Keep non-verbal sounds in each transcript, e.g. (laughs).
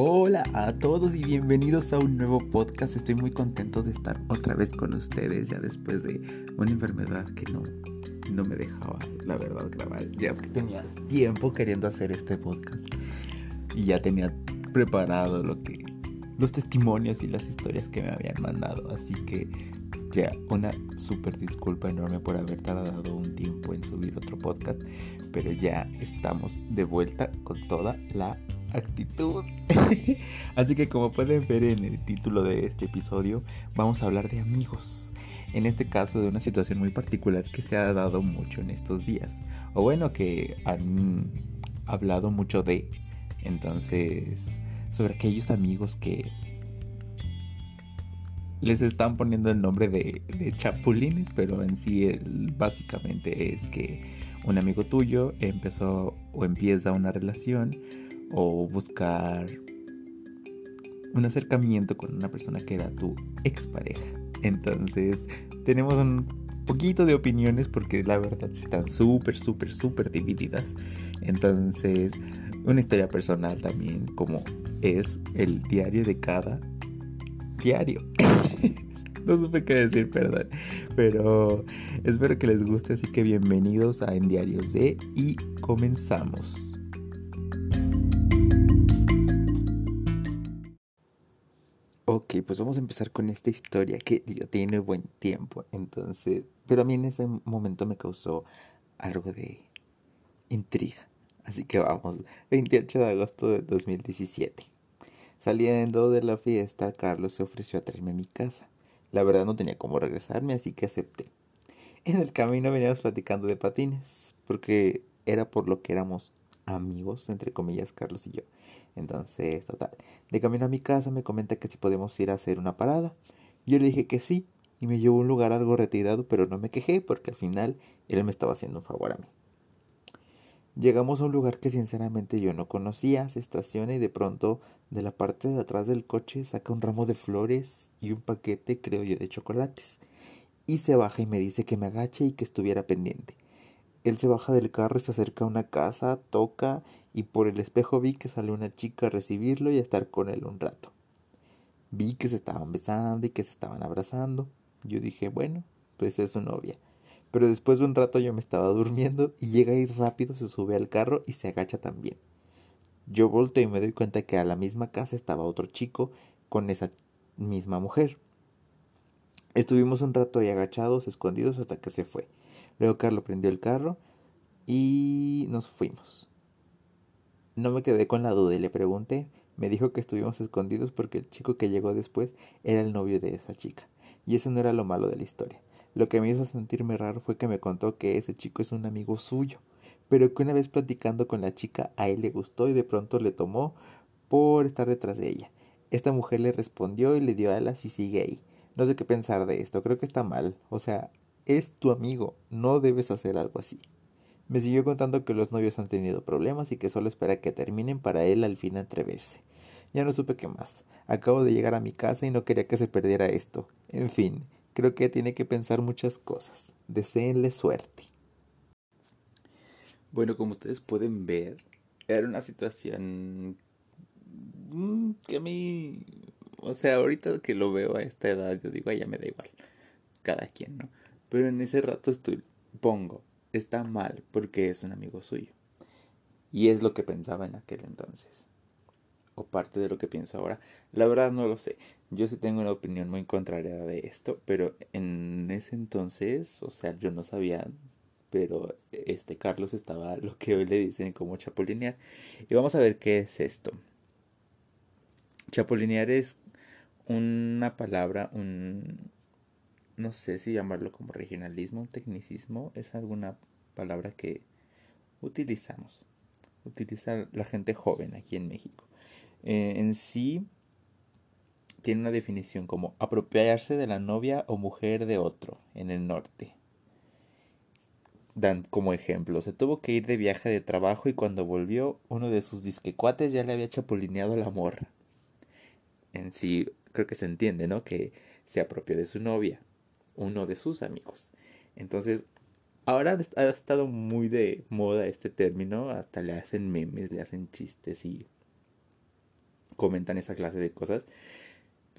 Hola a todos y bienvenidos a un nuevo podcast. Estoy muy contento de estar otra vez con ustedes ya después de una enfermedad que no, no me dejaba, la verdad, grabar. Ya tenía tiempo queriendo hacer este podcast y ya tenía preparado lo que los testimonios y las historias que me habían mandado. Así que ya una súper disculpa enorme por haber tardado un tiempo en subir otro podcast, pero ya estamos de vuelta con toda la actitud. (laughs) Así que como pueden ver en el título de este episodio, vamos a hablar de amigos. En este caso de una situación muy particular que se ha dado mucho en estos días. O bueno, que han hablado mucho de. Entonces, sobre aquellos amigos que les están poniendo el nombre de, chapulines, pero en sí básicamente es que un amigo tuyo empezó o empieza una relación o buscar un acercamiento con una persona que era tu expareja. Entonces, tenemos un poquito de opiniones porque la verdad están súper, súper, súper divididas. Entonces, una historia personal también, como es el diario de cada diario. (laughs) no supe qué decir, perdón. Pero espero que les guste, así que bienvenidos a En Diarios de y comenzamos. Ok, pues vamos a empezar con esta historia que ya tiene buen tiempo. Entonces, pero a mí en ese momento me causó algo de intriga. Así que vamos, 28 de agosto de 2017. Saliendo de la fiesta, Carlos se ofreció a traerme a mi casa. La verdad no tenía cómo regresarme, así que acepté. En el camino veníamos platicando de patines, porque era por lo que éramos amigos, entre comillas, Carlos y yo. Entonces, total. De camino a mi casa me comenta que si podemos ir a hacer una parada. Yo le dije que sí y me llevó a un lugar algo retirado, pero no me quejé porque al final él me estaba haciendo un favor a mí. Llegamos a un lugar que sinceramente yo no conocía, se estaciona y de pronto de la parte de atrás del coche saca un ramo de flores y un paquete, creo yo, de chocolates. Y se baja y me dice que me agache y que estuviera pendiente. Él se baja del carro y se acerca a una casa, toca y por el espejo vi que salió una chica a recibirlo y a estar con él un rato. Vi que se estaban besando y que se estaban abrazando. Yo dije, bueno, pues es su novia. Pero después de un rato yo me estaba (laughs) durmiendo y llega ahí rápido, se sube al carro y se agacha también. Yo volteo y me doy cuenta que a la misma casa estaba otro chico con esa misma mujer. Estuvimos un rato ahí agachados, escondidos, hasta que se fue. Luego Carlos prendió el carro y nos fuimos. No me quedé con la duda y le pregunté. Me dijo que estuvimos escondidos porque el chico que llegó después era el novio de esa chica. Y eso no era lo malo de la historia. Lo que me hizo sentirme raro fue que me contó que ese chico es un amigo suyo, pero que una vez platicando con la chica a él le gustó y de pronto le tomó por estar detrás de ella. Esta mujer le respondió y le dio alas y sigue ahí. No sé qué pensar de esto, creo que está mal. O sea, es tu amigo, no debes hacer algo así. Me siguió contando que los novios han tenido problemas y que solo espera que terminen para él al fin atreverse. Ya no supe qué más. Acabo de llegar a mi casa y no quería que se perdiera esto. En fin, creo que tiene que pensar muchas cosas. Deseenle suerte. Bueno, como ustedes pueden ver, era una situación mm, que a mí, o sea, ahorita que lo veo a esta edad, yo digo, ya me da igual, cada quien, ¿no? Pero en ese rato estoy, pongo, está mal porque es un amigo suyo. Y es lo que pensaba en aquel entonces. O parte de lo que pienso ahora. La verdad no lo sé. Yo sí tengo una opinión muy contraria de esto. Pero en ese entonces, o sea, yo no sabía. Pero este Carlos estaba (laughs) lo que hoy le dicen como chapulinear. Y vamos a ver qué es esto. Chapulinear es una palabra, un, no sé si llamarlo como regionalismo, tecnicismo, es alguna palabra que utilizamos, utiliza la gente joven aquí en México. Eh, en sí tiene una definición como apropiarse de la novia o mujer de otro en el norte. Dan como ejemplo, se tuvo que ir de viaje de trabajo y cuando volvió uno de sus disquecuates ya le había chapulineado la morra. En sí creo que se entiende, ¿no? Que se apropió de su novia uno de sus amigos. Entonces, ahora ha estado muy de moda este término, hasta le hacen memes, le hacen chistes y comentan esa clase de cosas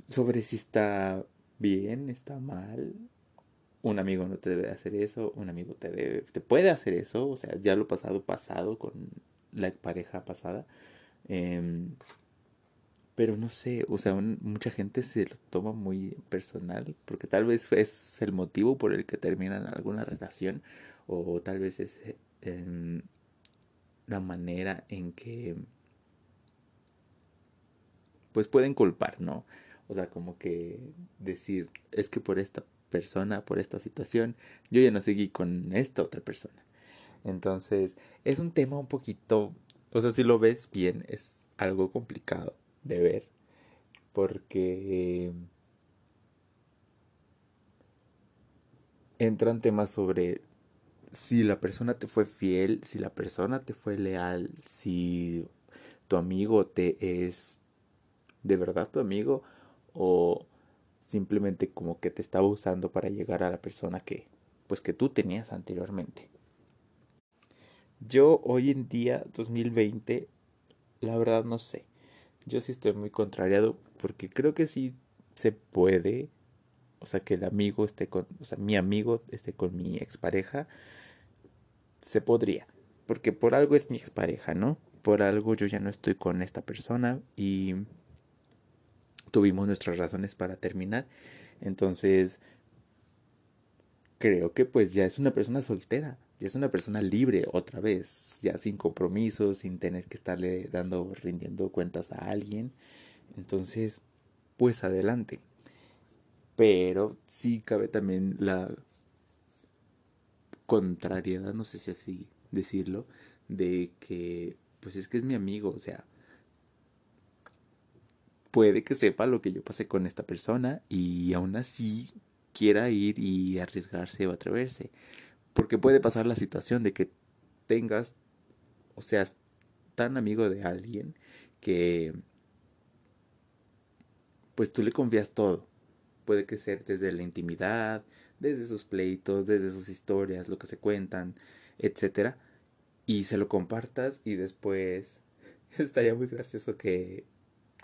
sobre si está bien, está mal. Un amigo no te debe hacer eso, un amigo te debe, te puede hacer eso, o sea, ya lo pasado pasado con la pareja pasada. Em, pero no sé, o sea, mucha gente se lo toma muy personal, porque tal vez es el motivo por el que terminan alguna relación, o tal vez es em, la manera en que pues pueden culpar, ¿no? O sea, como que decir, es que por esta persona, por esta situación, yo ya no seguí con esta otra persona. Entonces, es un tema un poquito, o sea, si lo ves bien, es algo complicado de ver, porque entran temas sobre si la persona te fue fiel, si la persona te fue leal, si tu amigo te es de verdad tu amigo o simplemente como que te estaba usando para llegar a la persona que pues que tú tenías anteriormente. Yo hoy en día 2020 la verdad no sé. Yo sí estoy muy contrariado porque creo que sí se puede, o sea, que el amigo esté con, o sea, mi amigo esté con mi expareja, se podría, porque por algo es mi expareja, ¿no? Por algo yo ya no estoy con esta persona y tuvimos nuestras razones para terminar. Entonces, creo que pues ya es una persona soltera, ya es una persona libre otra vez, ya sin compromisos, sin tener que estarle dando, rindiendo cuentas a alguien. Entonces, pues adelante. Pero sí cabe también la contrariedad, no sé si así decirlo, de que pues es que es mi amigo, o sea, puede que sepa lo que yo pasé con esta persona y aún así quiera ir y arriesgarse o atreverse. Porque puede pasar la situación de que tengas, o seas tan amigo de alguien que pues tú le confías todo. Puede que sea desde la intimidad, desde sus pleitos, desde sus historias, lo que se cuentan, etcétera, y se lo compartas y después (laughs) estaría muy gracioso que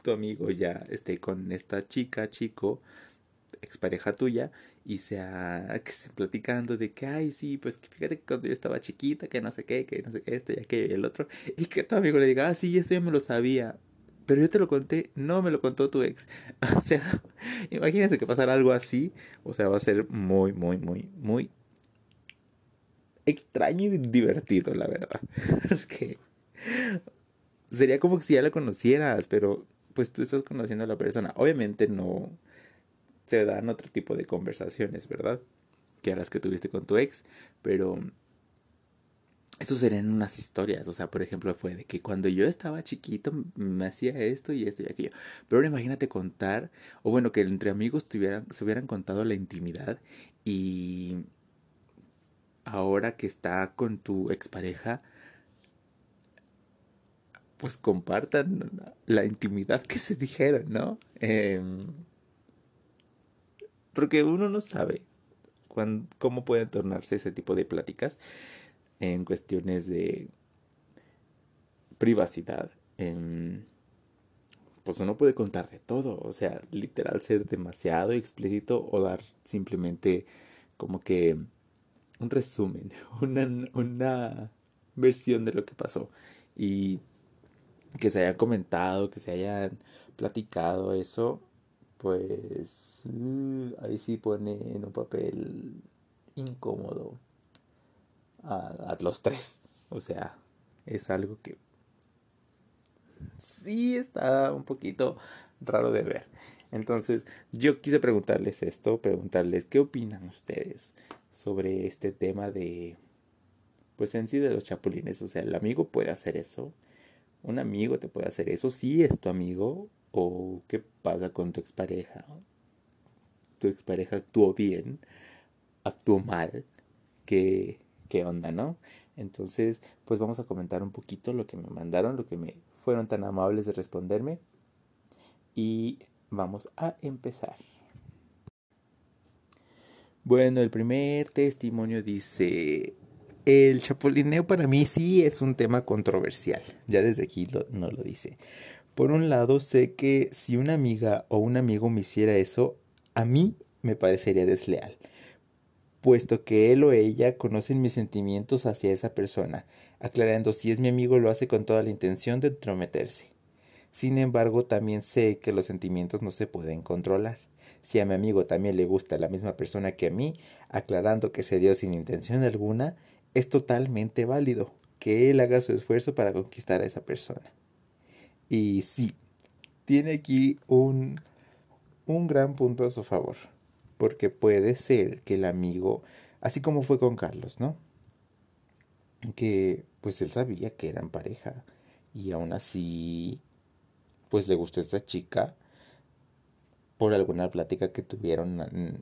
tu amigo ya esté con esta chica, chico, expareja tuya, y sea que estén platicando de que, ay, sí, pues fíjate que cuando yo estaba chiquita, que no sé qué, que no sé qué, esto y aquello y el otro, y que tu amigo le diga, ah, sí, eso ya me lo sabía, pero yo te lo conté, no me lo contó tu ex. (laughs) O sea, imagínense que pasara algo así, o sea, va a ser muy, muy, muy, muy extraño y divertido, la verdad. (laughs) Porque sería como si ya la conocieras, pero pues tú estás conociendo a la persona. Obviamente no se dan otro tipo de conversaciones, ¿verdad? Que a las que tuviste con tu ex, pero eso serían unas historias, o sea, por ejemplo, fue de que cuando yo estaba chiquito me hacía esto y esto y aquello. Pero ahora imagínate contar, o bueno, que entre amigos tuvieran, se hubieran contado la intimidad y ahora que está con tu expareja, pues compartan la intimidad que se dijeron, ¿no? Em, porque uno no sabe cómo pueden tornarse ese tipo de pláticas en cuestiones de privacidad. pues uno puede contar de todo, o sea, literal ser demasiado explícito o dar simplemente como que un resumen, (laughs) una, una versión de lo que pasó. Y que se haya comentado, que se hayan platicado eso, pues mm, ahí sí pone en un papel incómodo a, los tres. O sea, es algo que sí está un poquito raro de ver. Entonces, yo quise preguntarles esto, preguntarles qué opinan ustedes sobre este tema de, pues en sí de los chapulines. O sea, el amigo puede hacer eso, un amigo te puede hacer eso, si es tu amigo o qué pasa con tu expareja. Tu expareja actuó bien, actuó mal, ¿qué, qué onda, no? Entonces, pues vamos a comentar un poquito lo que me mandaron, lo que me fueron tan amables de responderme y vamos a empezar. Bueno, el primer testimonio dice, el chapulineo para mí sí es un tema controversial, ya desde aquí no lo dice, Por un lado, sé que si una amiga o un amigo me hiciera eso, a mí me parecería desleal, puesto que él o ella conocen mis sentimientos hacia esa persona, aclarando si es mi amigo lo hace con toda la intención de entrometerse. Sin embargo, también sé que los sentimientos no se pueden controlar. Si a mi amigo también le gusta la misma persona que a mí, aclarando que se dio sin intención alguna, es totalmente válido que él haga su esfuerzo para conquistar a esa persona. Y sí, tiene aquí un, un gran punto a su favor, porque puede ser que el amigo, así como fue con Carlos, ¿no? Que pues él sabía que eran pareja y aún así pues le gustó esta chica por alguna plática que tuvieron.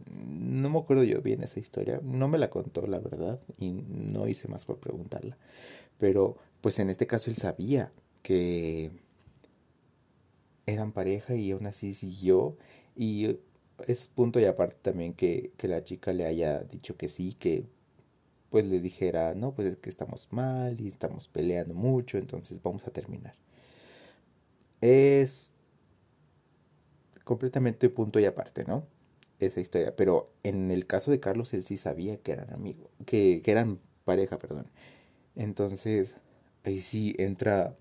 No me acuerdo yo bien esa historia. No me la contó, la verdad. Y no hice más por preguntarla. Pero, pues en este caso él sabía que eran pareja y aún así siguió. Y es punto y aparte también que, que la chica le haya dicho que sí, que pues le dijera, no, pues es que estamos mal y estamos peleando mucho, entonces vamos a terminar. Es completamente punto y aparte, ¿no? Esa historia. Pero en el caso de Carlos, él sí sabía que eran amigos, que, que eran pareja, perdón. Entonces, ahí sí entra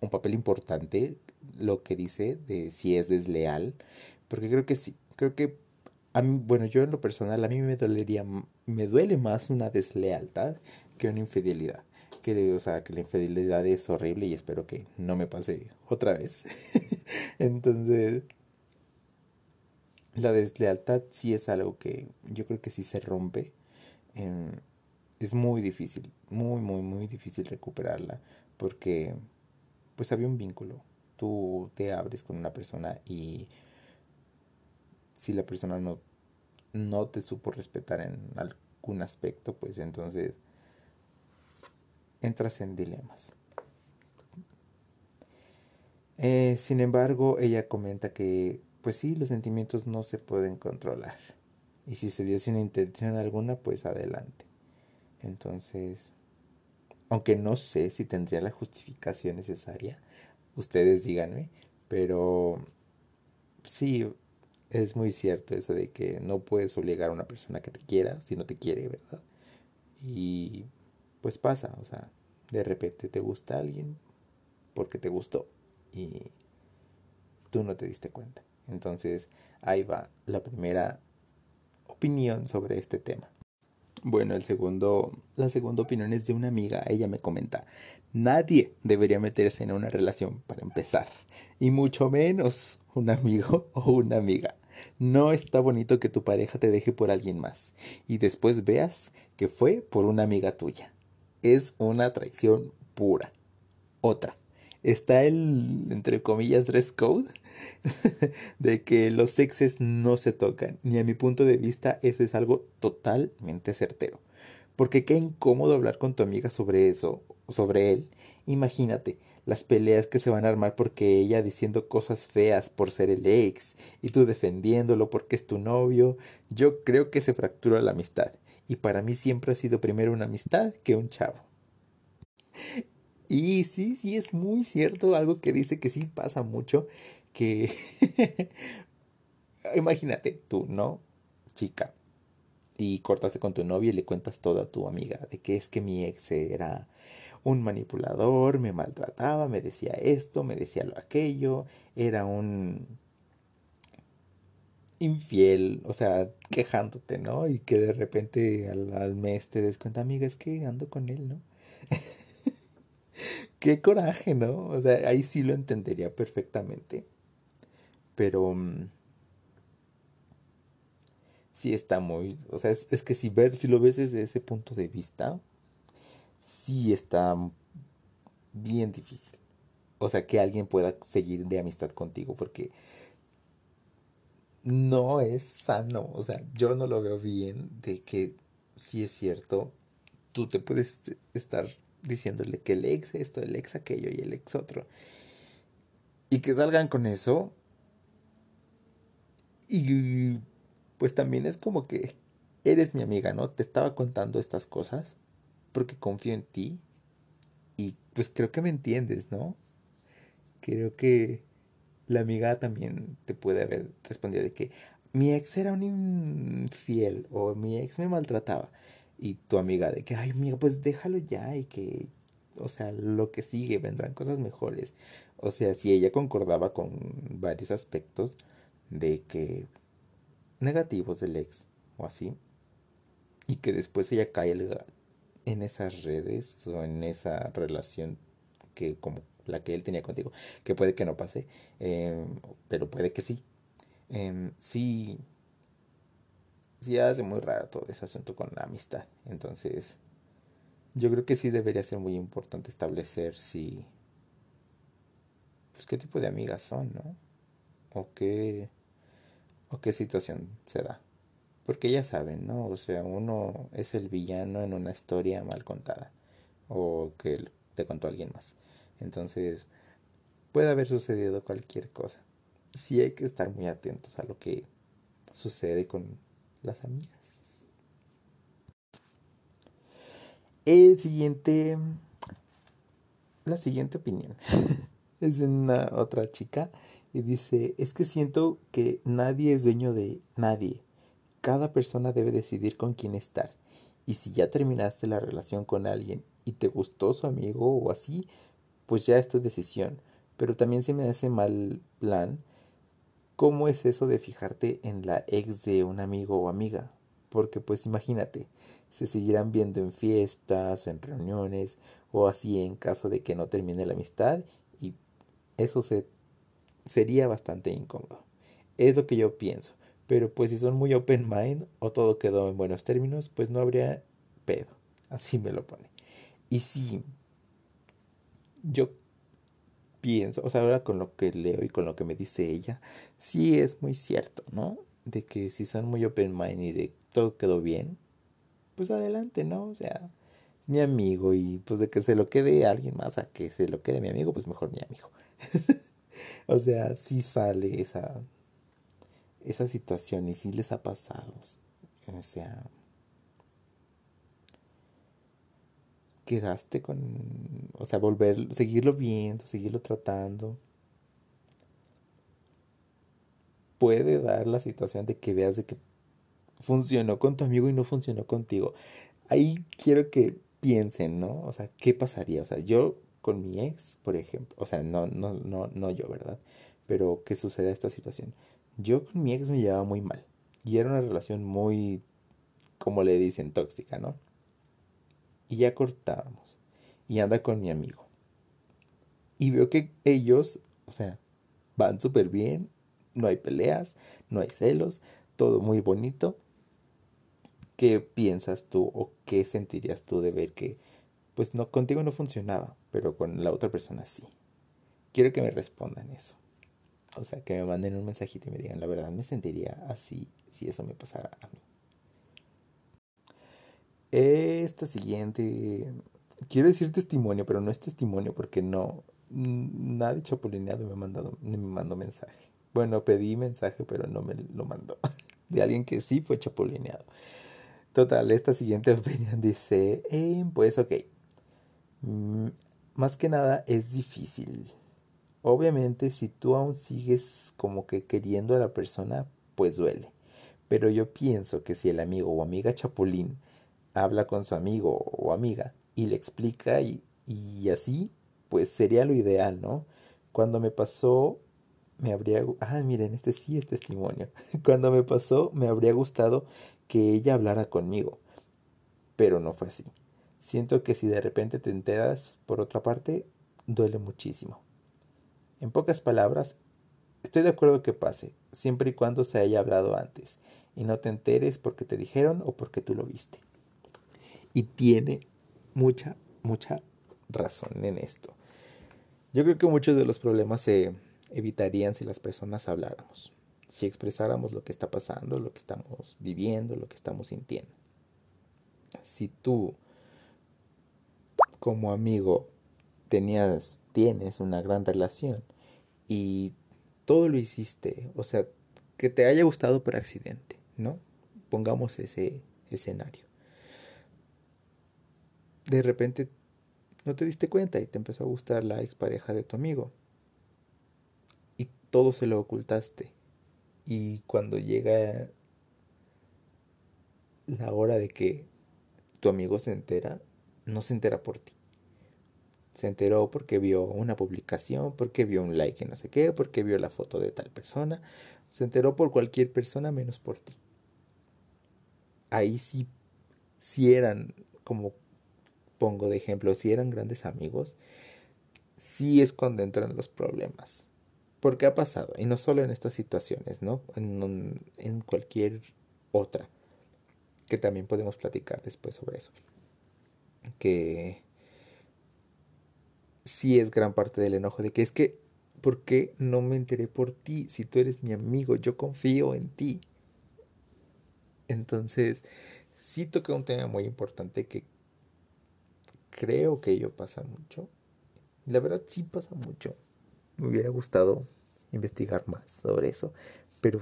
un papel importante lo que dice de si es desleal, porque creo que sí, creo que a mí, bueno, yo en lo personal a mí me dolería, me duele más una deslealtad que una infidelidad que, o sea, que la infidelidad es horrible y espero que no me pase otra vez. (laughs) Entonces, la deslealtad sí es algo que yo creo que sí se rompe. Em, es muy difícil, muy, muy, muy difícil recuperarla porque pues había un vínculo. Tú te abres con una persona y si la persona no, no te supo respetar en algún aspecto, pues entonces entras en dilemas. Eh, sin embargo, ella comenta que, pues sí, los sentimientos no se pueden controlar. Y si se dio sin intención alguna, pues adelante. Entonces, aunque no sé si tendría la justificación necesaria, ustedes díganme, pero sí, es muy cierto eso de que no puedes obligar a una persona que te quiera si no te quiere, ¿verdad? Y pues pasa, o sea, de repente te gusta alguien porque te gustó y tú no te diste cuenta. Entonces ahí va la primera opinión sobre este tema. Bueno, el segundo, la segunda opinión es de una amiga. Ella me comenta, nadie debería meterse en una relación para empezar, y mucho menos un amigo o una amiga. No está bonito que tu pareja te deje por alguien más y después veas que fue por una amiga tuya es una traición pura. Otra. Está el, entre comillas, dress code (laughs) de que los sexes no se tocan. Y a mi punto de vista eso es algo totalmente certero. Porque qué incómodo hablar con tu amiga sobre eso, sobre él. Imagínate las peleas que se van a armar porque ella diciendo cosas feas por ser el ex y tú defendiéndolo porque es tu novio. Yo creo que se fractura la amistad y para mí siempre ha sido primero una amistad que un chavo. Y sí, sí, es muy cierto algo que dice que sí pasa mucho, que (laughs) imagínate tú, ¿no? Chica, y cortaste con tu novia y le cuentas todo a tu amiga de que es que mi ex era un manipulador, me maltrataba, me decía esto, me decía lo aquello, era un infiel, o sea, quejándote, ¿no? Y que de repente al, mes te des cuenta, amiga, es que ando con él, ¿no? (laughs) Qué coraje, ¿no? O sea, ahí sí lo entendería perfectamente. Pero... Mm, sí está muy... O sea, es, es, que si, ver, si lo ves desde ese punto de vista, sí está bien difícil. O sea, que alguien pueda seguir de amistad contigo, porque no es sano. O sea, yo no lo veo bien de que si es cierto, tú te puedes estar diciéndole que el ex esto, el ex aquello y el ex otro. Y que salgan con eso. Y pues también es como que eres mi amiga, ¿no? Te estaba contando estas cosas porque confío en ti. Y pues creo que me entiendes, ¿no? creo que la amiga también te puede haber respondido de que mi ex era un infiel o mi ex me maltrataba. Y tu amiga de que, ay, amiga, pues déjalo ya y que, o sea, lo que sigue, vendrán cosas mejores. O sea, si ella concordaba con varios aspectos de que negativos del ex o así, y que después ella cae en esas redes o en esa relación que como la que él tenía contigo, que puede que no pase, em, pero puede que sí. Eh, sí, sí hace muy raro todo ese asunto con la amistad. Entonces, yo creo que sí debería ser muy importante establecer si, pues qué tipo de amigas son, ¿no? O qué, o qué situación se da. Porque ya saben, ¿no? O sea, uno es el villano en una historia mal contada. O que te contó alguien más. Entonces, puede haber sucedido cualquier cosa. Sí hay que estar muy atentos a lo que sucede con las amigas. El siguiente, la siguiente opinión (laughs) es una otra chica y dice, es que siento que nadie es dueño de nadie. Cada persona debe decidir con quién estar. Y si ya terminaste la relación con alguien y te gustó su amigo o así, pues ya es tu decisión. Pero también se me hace mal plan. ¿Cómo es eso de fijarte en la ex de un amigo o amiga? Porque pues imagínate, se seguirán viendo en fiestas, en reuniones o así en caso de que no termine la amistad y eso se, sería bastante incómodo. Es lo que yo pienso. Pero pues si son muy open mind o todo quedó en buenos términos, pues no habría pedo. Así me lo pone. Y sí, yo pienso, o sea, ahora con lo que leo y con lo que me dice ella, sí es muy cierto, ¿no? De que si son muy open mind y de todo quedó bien, pues adelante, ¿no? O sea, mi amigo y pues de que se lo quede alguien más a que se lo quede mi amigo, pues mejor mi amigo. (laughs) o sea, sí sale esa esa situación y sí les ha pasado. O sea, quedaste con, o sea, volver, seguirlo viendo, seguirlo tratando. Puede dar la situación de que veas de que funcionó con tu amigo y no funcionó contigo. Ahí quiero que piensen, ¿no? O sea, ¿qué pasaría? O sea, yo con mi ex, por ejemplo, o sea, no, no, no, no yo, ¿verdad? Pero ¿qué sucede esta situación? Yo con mi ex me llevaba muy mal. Y era una relación muy, como le dicen, tóxica, ¿no? Y ya cortábamos. Y anda con mi amigo. Y veo que ellos, o sea, van súper bien, no hay peleas, no hay celos, todo muy bonito. ¿Qué piensas tú o qué sentirías tú de ver que, pues no, contigo no funcionaba, pero con la otra persona sí? Quiero que me respondan eso. O sea, que me manden un mensajito y me digan, la verdad, me sentiría así si eso me pasara a mí. Esta siguiente, quiero decir testimonio, pero no es testimonio porque no, nadie chapulineado me ha mandado, me mandó mensaje. Bueno, pedí mensaje, pero no me lo mandó. (laughs) De alguien que sí fue chapulineado. Total, esta siguiente (laughs) opinión dice, eh, pues ok, mm, más que nada es difícil. Obviamente si tú aún sigues como que queriendo a la persona, pues duele. Pero yo pienso que si el amigo o amiga chapulín habla con su amigo o amiga y le explica y, así, pues sería lo ideal, ¿no? Cuando me pasó, me habría... Ah, miren, este sí es testimonio. (laughs) Cuando me pasó, me habría gustado que ella hablara conmigo, pero no fue así. Siento que si de repente te enteras, por otra parte, duele muchísimo. En pocas palabras, estoy de acuerdo que pase, siempre y cuando se haya hablado antes, y no te enteres porque te dijeron o porque tú lo viste. Y tiene mucha, mucha razón en esto. Yo creo que muchos de los problemas se evitarían si las personas habláramos, si expresáramos lo que está pasando, lo que estamos viviendo, lo que estamos sintiendo. Si tú, como amigo, tenías, tienes una gran relación y todo lo hiciste, o sea, que te haya gustado por accidente, ¿no? Pongamos ese escenario de repente no te diste cuenta y te empezó a gustar la expareja de tu amigo. todo se lo ocultaste. Y cuando llega la hora de que tu amigo se entera, no se entera por ti. Se enteró porque vio una publicación, porque vio un like y no sé qué, porque vio la foto de tal persona. Se enteró por cualquier persona menos por ti. Ahí sí, si eran, como pongo de ejemplo, si eran grandes amigos, sí es cuando entran los problemas. Porque ha pasado, y no solo en estas situaciones, ¿no? En, cualquier otra, que también podemos platicar después sobre eso. Que sí es gran parte del enojo de que es que, ¿por qué no me enteré por ti? Si tú eres mi amigo, yo confío en ti. Entonces, sí toca un tema muy importante que creo que ello pasa mucho. La verdad sí pasa mucho. Me hubiera gustado investigar más sobre eso, pero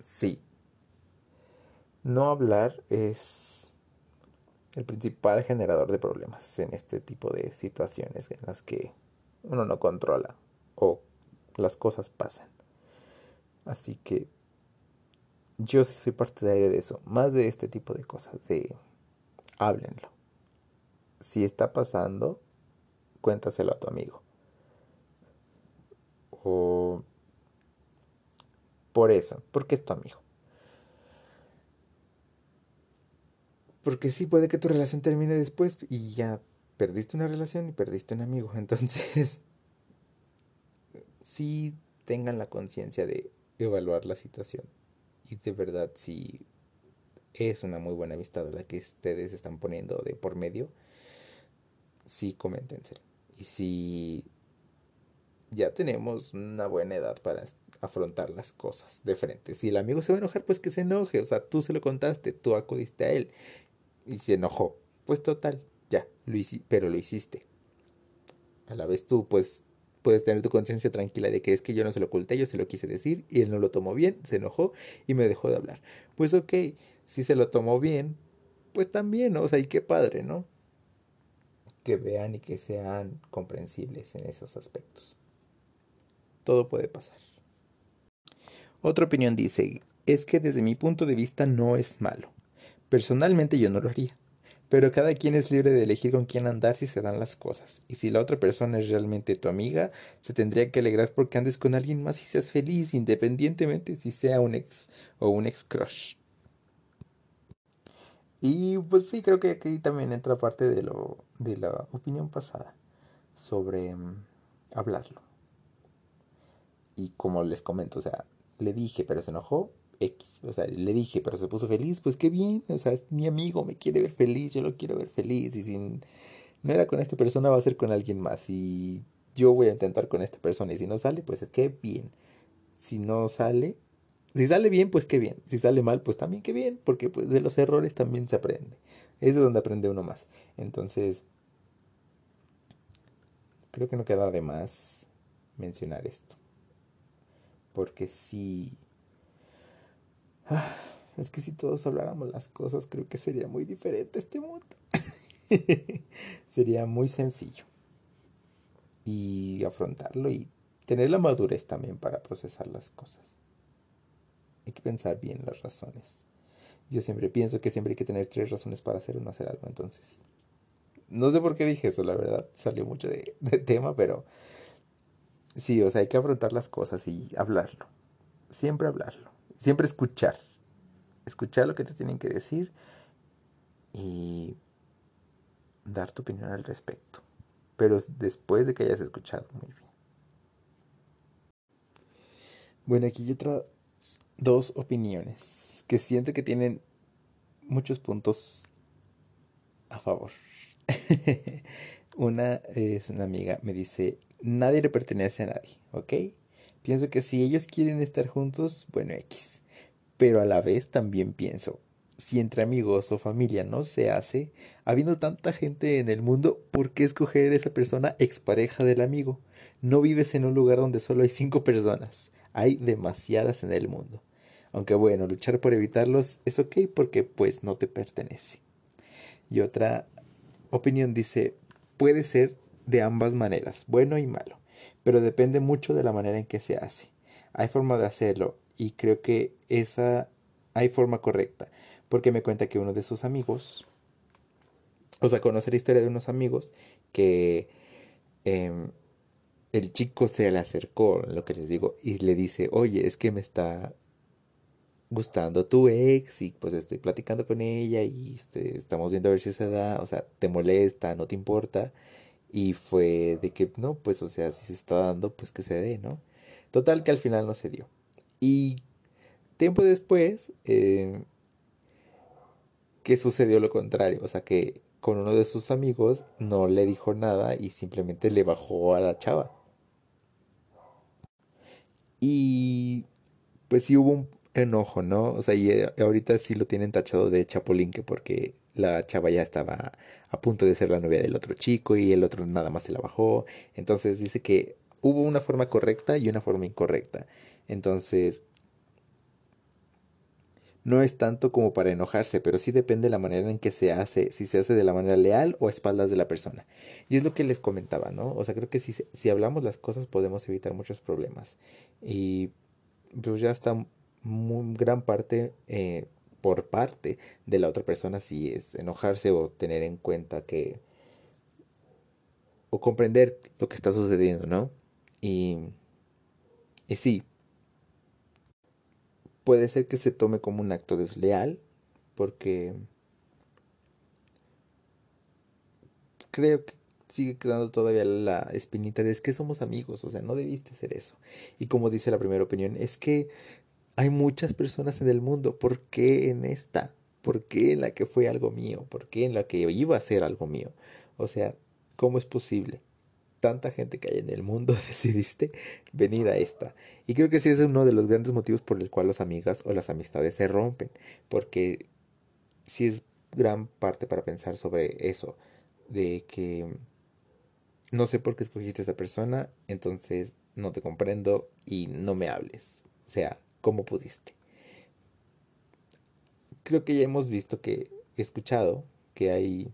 sí. No hablar es el principal generador de problemas en este tipo de situaciones en las que uno no controla o las cosas pasan. Así que yo sí soy partidario de eso, más de este tipo de cosas, de háblenlo. Si está pasando, cuéntaselo a tu amigo. O por eso, porque es tu amigo. Porque sí, puede que tu relación termine después y ya perdiste una relación y perdiste un amigo. (laughs) Entonces, sí tengan la conciencia de evaluar la situación. Y de verdad, si es una muy buena amistad la que ustedes están poniendo de por medio, sí coméntenselo. Y si ya tenemos una buena edad para afrontar las cosas de frente. Si el amigo se va a enojar, pues que se enoje. O sea, tú se lo contaste, tú acudiste a él y se enojó. Pues total, ya, lo pero lo hiciste. A la vez tú, pues, puedes tener tu conciencia tranquila de que es que yo no se lo oculté, yo se lo quise decir y él no lo tomó bien, se enojó y me dejó de hablar. Pues ok, si se lo tomó bien, pues también, ¿no? O sea, y qué padre, ¿no? Que vean y que sean comprensibles en esos aspectos. Todo puede pasar. Otra opinión dice, es que desde mi punto de vista no es malo. Personalmente yo no lo haría. Pero cada quien es libre de elegir con quién andar si se dan las cosas. Y si la otra persona es realmente tu amiga, se tendría que alegrar porque andes con alguien más y seas feliz, independientemente si sea un ex o un ex crush. Y pues sí, creo que aquí también entra parte de lo de la opinión pasada sobre mm, hablarlo. Y como les comento, o sea, le dije, pero se enojó, X. O sea, le dije, pero se puso feliz, pues qué bien. O sea, es mi amigo, me quiere ver feliz, yo lo quiero ver feliz. Y si no era con esta persona, va a ser con alguien más. Y yo voy a intentar con esta persona. Y si no sale, pues qué bien. Si no sale, si sale bien, pues qué bien. Si sale mal, pues también qué bien. Porque pues de los errores también se aprende. Es de donde aprende uno más. Entonces, creo que no queda de más mencionar esto. Porque si Ah, es que si todos habláramos las cosas, creo que sería muy diferente este mundo. (laughs) sería muy sencillo. Y afrontarlo y tener la madurez también para procesar las cosas. Hay que pensar bien las razones. Yo siempre pienso que siempre hay que tener tres razones para hacer o no hacer algo. Entonces, no sé por qué dije eso, la verdad. Salió mucho de, (laughs) de tema, pero sí, o sea, hay que afrontar las cosas y hablarlo. Siempre hablarlo siempre escuchar. Escuchar lo que te tienen que decir y dar tu opinión al respecto. Pero después de que hayas escuchado muy bien. Bueno, aquí hay otras dos opiniones que siento que tienen muchos puntos a favor. (laughs) una es una amiga, me dice, nadie le pertenece a nadie, ¿ok? Pienso que si ellos quieren estar juntos, bueno, X. Pero a la vez también pienso, si entre amigos o familia no se hace, habiendo tanta gente en el mundo, ¿por qué escoger esa persona expareja del amigo? No vives en un lugar donde solo hay cinco personas, hay demasiadas en el mundo. Aunque bueno, luchar por evitarlos es ok porque pues no te pertenece. Y otra opinión dice, puede ser de ambas maneras, bueno y malo pero depende mucho de la manera en que se hace. hay forma de hacerlo y creo que esa hay forma correcta, porque me cuenta que uno de sus amigos, o sea, conoce la historia de unos amigos que em, el chico se le acercó, lo que les digo, y le dice, oye, es que me está gustando tu ex y pues estoy platicando con ella y este, estamos viendo a ver si se da, o sea, te molesta, no te importa. Y fue de que, no, pues, o sea, si se está dando, pues que se dé, ¿no? Total que al final no se dio. Y tiempo después, eh, que sucedió lo contrario, o sea, que con uno de sus amigos no le dijo nada y simplemente le bajó a la chava. Y pues sí hubo un enojo, ¿no? O sea, y eh, ahorita sí lo tienen tachado de chapulín, que porque la chava ya estaba a punto de ser la novia del otro chico y el otro nada más se la bajó. Entonces dice que hubo una forma correcta y una forma incorrecta. Entonces, no es tanto como para enojarse, pero sí depende de la manera en que se hace, si se hace de la manera leal o a espaldas de la persona. Y es lo que les comentaba, ¿no? O sea, creo que si, si hablamos las cosas podemos evitar muchos problemas. Y pues ya está muy, gran parte eh, por parte de la otra persona si es enojarse o tener en cuenta que o comprender lo que está sucediendo, ¿no? Y, y sí, puede ser que se tome como un acto desleal porque creo que sigue quedando todavía la espinita de es que somos amigos, o sea, no debiste hacer eso. Y como dice la primera opinión, es que hay muchas personas en el mundo. ¿Por qué en esta? ¿Por qué en la que fue algo mío? ¿Por qué en la que iba a ser algo mío? O sea, ¿cómo es posible? Tanta gente que hay en el mundo (laughs) decidiste venir a esta. Y creo que sí es uno de los grandes motivos por el cual las amigas o las amistades se rompen. Porque sí es gran parte para pensar sobre eso. De que no sé por qué escogiste a esta persona, entonces no te comprendo y no me hables. O sea, como pudiste. Creo que ya hemos visto que, escuchado que hay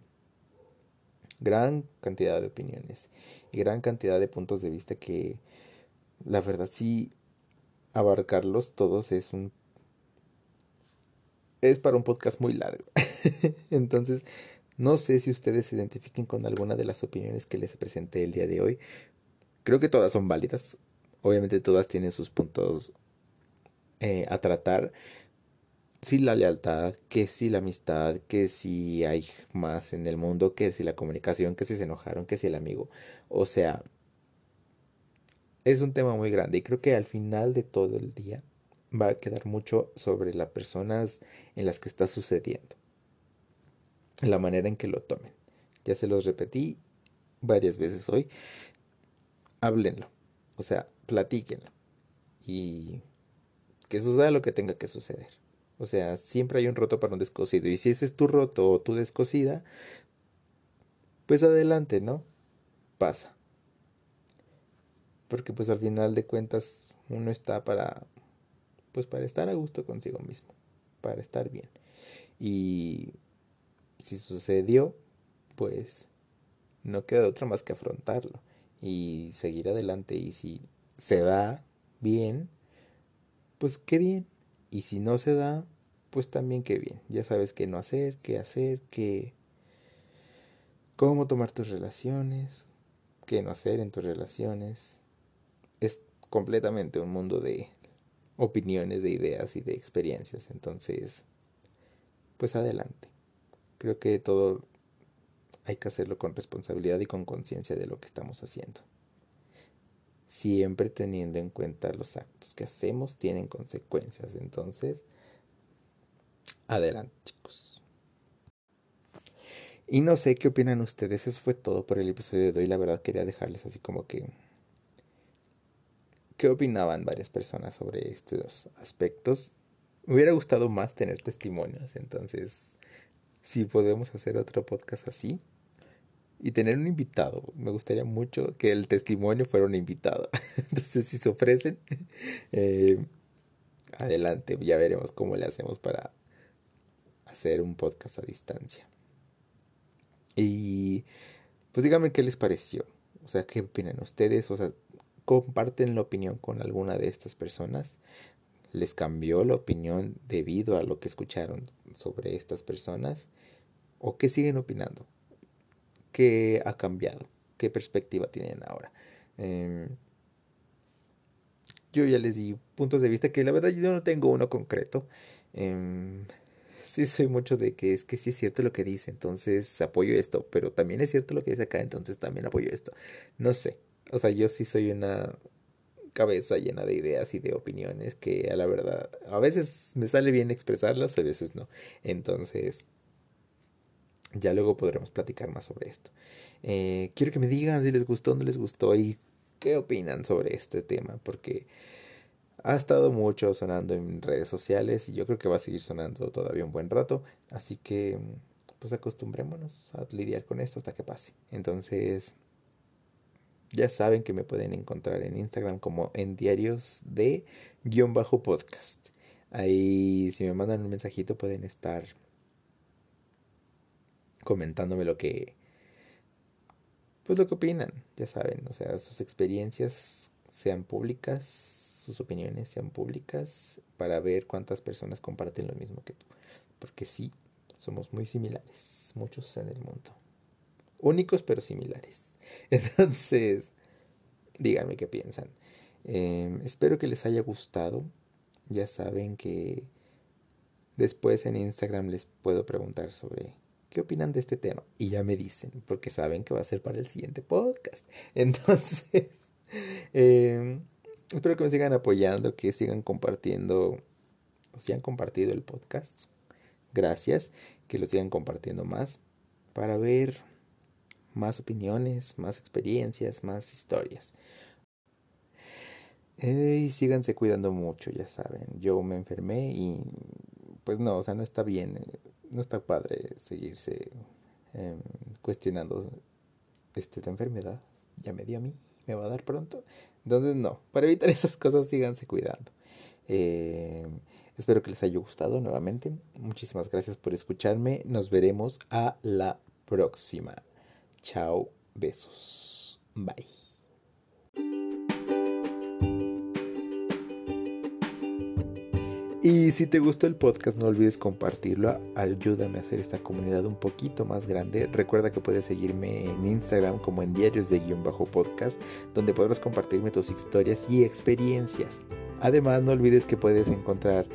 gran cantidad de opiniones y gran cantidad de puntos de vista que la verdad sí abarcarlos todos es un es para un podcast muy largo. (laughs) Entonces, no sé si ustedes se identifiquen con alguna de las opiniones que les presenté el día de hoy. Creo que todas son válidas. Obviamente todas tienen sus puntos eh, a tratar si la lealtad, que si la amistad, que si hay más en el mundo, que si la comunicación, que si se enojaron, que si el amigo. O sea, es un tema muy grande y creo que al final de todo el día va a quedar mucho sobre las personas en las que está sucediendo. La manera en que lo tomen. Ya se los repetí varias veces hoy. Háblenlo. O sea, platíquenlo. Y que suceda lo que tenga que suceder. O sea, siempre hay un roto para un descosido. Y si ese es tu roto o tu descosida, pues adelante, ¿no? Pasa. Porque pues al final de cuentas uno está para, pues para estar a gusto consigo mismo, para estar bien. Y si sucedió, pues no queda otra más que afrontarlo y seguir adelante. Y si se da bien, pues qué bien. Y si no se da, pues también qué bien. Ya sabes qué no hacer, qué hacer, qué... cómo tomar tus relaciones, qué no hacer en tus relaciones. Es completamente un mundo de opiniones, de ideas y de experiencias. Entonces, pues adelante. Creo que todo hay que hacerlo con responsabilidad y con conciencia de lo que estamos haciendo siempre teniendo en cuenta los actos que hacemos tienen consecuencias. Entonces, adelante chicos. Y no sé qué opinan ustedes, eso fue todo por el episodio de hoy. La verdad quería dejarles así como que... ¿Qué opinaban varias personas sobre estos aspectos? Me hubiera gustado más tener testimonios, entonces si podemos hacer otro podcast así, y tener un invitado. Me gustaría mucho que el testimonio fuera un invitado. (laughs) Entonces, si se ofrecen, (laughs) eh, adelante, ya veremos cómo le hacemos para hacer un podcast a distancia. Y pues díganme qué les pareció. O sea, ¿qué opinan ustedes? O sea, comparten la opinión con alguna de estas personas. Les cambió la opinión debido a lo que escucharon sobre estas personas. ¿O qué siguen opinando? ¿Qué ha cambiado? ¿Qué perspectiva tienen ahora? Em, yo ya les di puntos de vista que la verdad yo no tengo uno concreto. Eh, sí soy mucho de que es que sí es cierto lo que dice, entonces apoyo esto, pero también es cierto lo que dice acá, entonces también apoyo esto. No sé, o sea, yo sí soy una cabeza llena de ideas y de opiniones que a la verdad a veces me sale bien expresarlas, a veces no. Entonces, ya luego podremos platicar más sobre esto. Eh, quiero que me digan si les gustó o no les gustó y qué opinan sobre este tema, porque ha estado mucho sonando en redes sociales y yo creo que va a seguir sonando todavía un buen rato. Así que pues acostumbrémonos a lidiar con esto hasta que pase. Entonces ya saben que me pueden encontrar en Instagram como en diarios de guion bajo podcast. Ahí si me mandan un mensajito pueden estar comentándome lo que pues lo que opinan, ya saben, o sea, sus experiencias sean públicas sus opiniones sean públicas para ver cuántas personas comparten lo mismo que tú. Porque sí, somos muy similares, muchos en el mundo. Únicos pero similares. (laughs) Entonces, díganme qué piensan. Em, espero que les haya gustado. Ya saben que después en Instagram les puedo preguntar sobre qué opinan de este tema. Y ya me dicen, porque saben que va a ser para el siguiente podcast. (laughs) Entonces, (laughs) eh, Espero que me sigan apoyando, que sigan compartiendo, o si han compartido el podcast. Gracias, que lo sigan compartiendo más para ver más opiniones, más experiencias, más historias. Y síganse cuidando mucho, ya saben. Yo me enfermé y pues no, o sea, no está bien, no está padre seguirse em, cuestionando esta enfermedad. Ya me dio a mí, me va a dar pronto. Entonces, no, para evitar (laughs) esas cosas, síganse cuidando. Eh, espero que les haya gustado nuevamente. Muchísimas gracias por escucharme. Nos veremos a la próxima. Chao, besos. Bye. Y si te gustó el podcast, no olvides compartirlo. Ayúdame a hacer esta comunidad un poquito más grande. Recuerda que puedes seguirme en Instagram como en diarios de guion bajo podcast, donde podrás compartirme tus historias y experiencias. Además, no olvides que puedes encontrar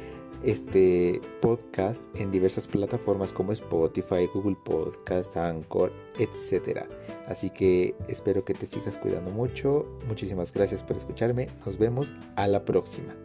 este podcast en diversas plataformas como Spotify, Google Podcast, Anchor, etc. Así que espero que te sigas cuidando mucho. Muchísimas gracias por escucharme. Nos vemos a la próxima.